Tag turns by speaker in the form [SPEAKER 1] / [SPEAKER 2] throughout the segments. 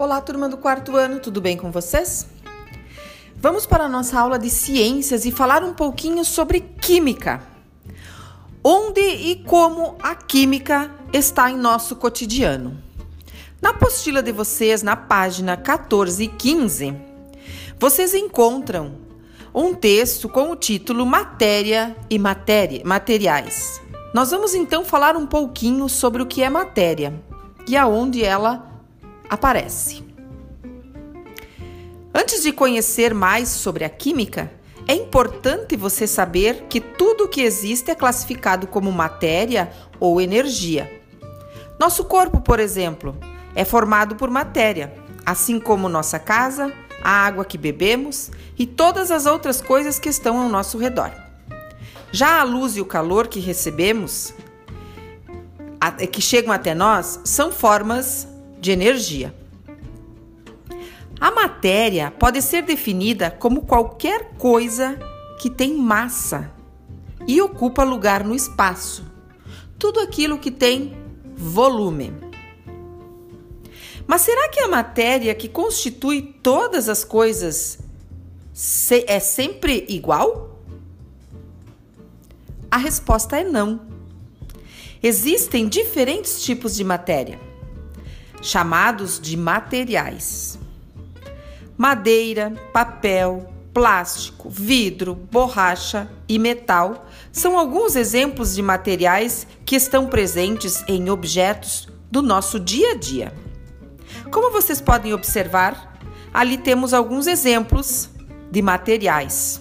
[SPEAKER 1] Olá, turma do quarto ano, tudo bem com vocês? Vamos para a nossa aula de ciências e falar um pouquinho sobre química. Onde e como a química está em nosso cotidiano. Na apostila de vocês, na página 14 e 15, vocês encontram um texto com o título Matéria e matéria, Materiais. Nós vamos então falar um pouquinho sobre o que é matéria e aonde ela aparece. Antes de conhecer mais sobre a química, é importante você saber que tudo que existe é classificado como matéria ou energia. Nosso corpo, por exemplo, é formado por matéria, assim como nossa casa, a água que bebemos e todas as outras coisas que estão ao nosso redor. Já a luz e o calor que recebemos, que chegam até nós, são formas de energia. A matéria pode ser definida como qualquer coisa que tem massa e ocupa lugar no espaço. Tudo aquilo que tem volume. Mas será que a matéria que constitui todas as coisas é sempre igual? A resposta é não. Existem diferentes tipos de matéria, chamados de materiais. Madeira, papel, plástico, vidro, borracha e metal são alguns exemplos de materiais que estão presentes em objetos do nosso dia a dia. Como vocês podem observar, ali temos alguns exemplos de materiais: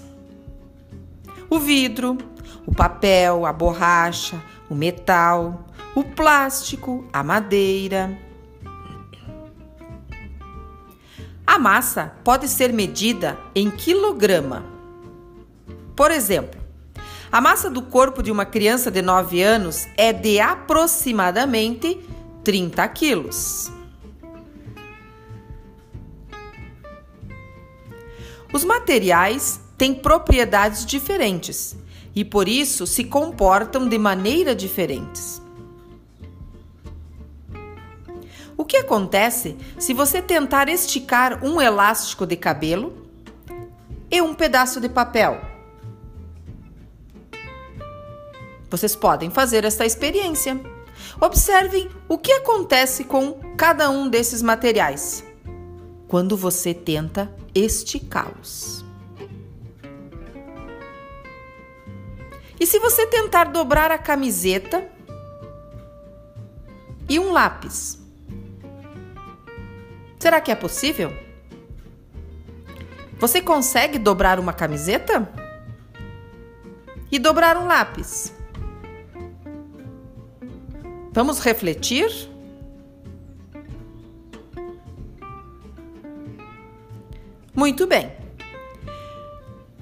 [SPEAKER 1] o vidro, o papel, a borracha, o metal, o plástico, a madeira, A massa pode ser medida em quilograma. Por exemplo, a massa do corpo de uma criança de 9 anos é de aproximadamente 30 quilos. Os materiais têm propriedades diferentes e por isso se comportam de maneira diferentes. Que acontece se você tentar esticar um elástico de cabelo e um pedaço de papel? Vocês podem fazer esta experiência. Observem o que acontece com cada um desses materiais quando você tenta esticá-los. E se você tentar dobrar a camiseta e um lápis? Será que é possível? Você consegue dobrar uma camiseta? E dobrar um lápis? Vamos refletir? Muito bem.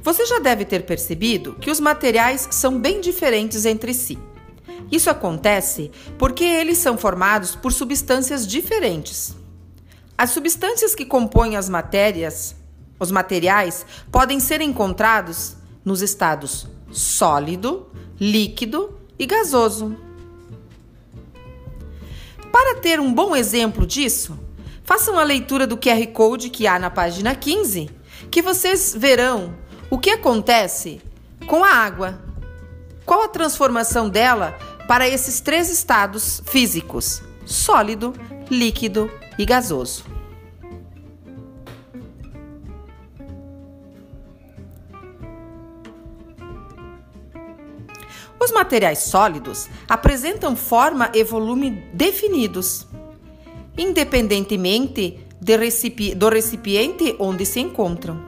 [SPEAKER 1] Você já deve ter percebido que os materiais são bem diferentes entre si. Isso acontece porque eles são formados por substâncias diferentes. As substâncias que compõem as matérias, os materiais, podem ser encontrados nos estados sólido, líquido e gasoso. Para ter um bom exemplo disso, façam a leitura do QR Code que há na página 15, que vocês verão o que acontece com a água. Qual a transformação dela para esses três estados físicos: sólido, líquido e gasoso. Os materiais sólidos apresentam forma e volume definidos, independentemente do recipiente onde se encontram.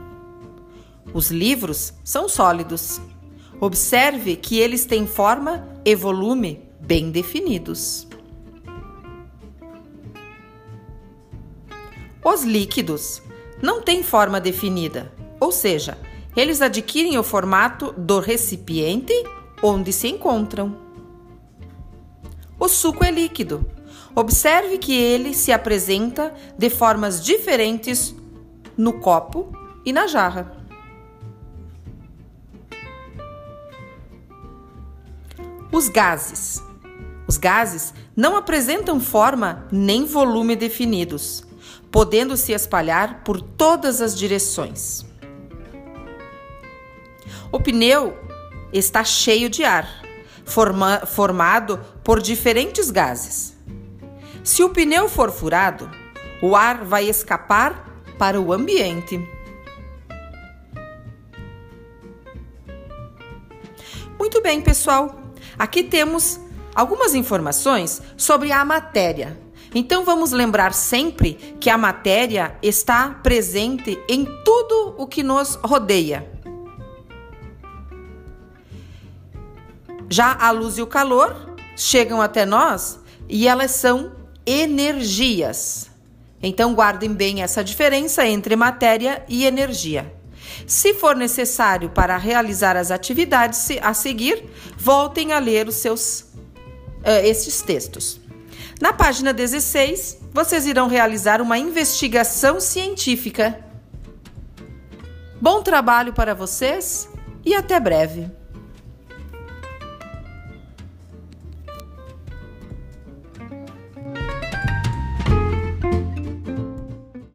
[SPEAKER 1] Os livros são sólidos. Observe que eles têm forma e volume bem definidos. Os líquidos não têm forma definida, ou seja, eles adquirem o formato do recipiente onde se encontram. O suco é líquido. Observe que ele se apresenta de formas diferentes no copo e na jarra. Os gases. Os gases não apresentam forma nem volume definidos. Podendo se espalhar por todas as direções. O pneu está cheio de ar, forma, formado por diferentes gases. Se o pneu for furado, o ar vai escapar para o ambiente. Muito bem, pessoal. Aqui temos algumas informações sobre a matéria. Então vamos lembrar sempre que a matéria está presente em tudo o que nos rodeia. Já a luz e o calor chegam até nós e elas são energias. Então guardem bem essa diferença entre matéria e energia. Se for necessário para realizar as atividades a seguir, voltem a ler os seus uh, estes textos. Na página 16, vocês irão realizar uma investigação científica. Bom trabalho para vocês e até breve.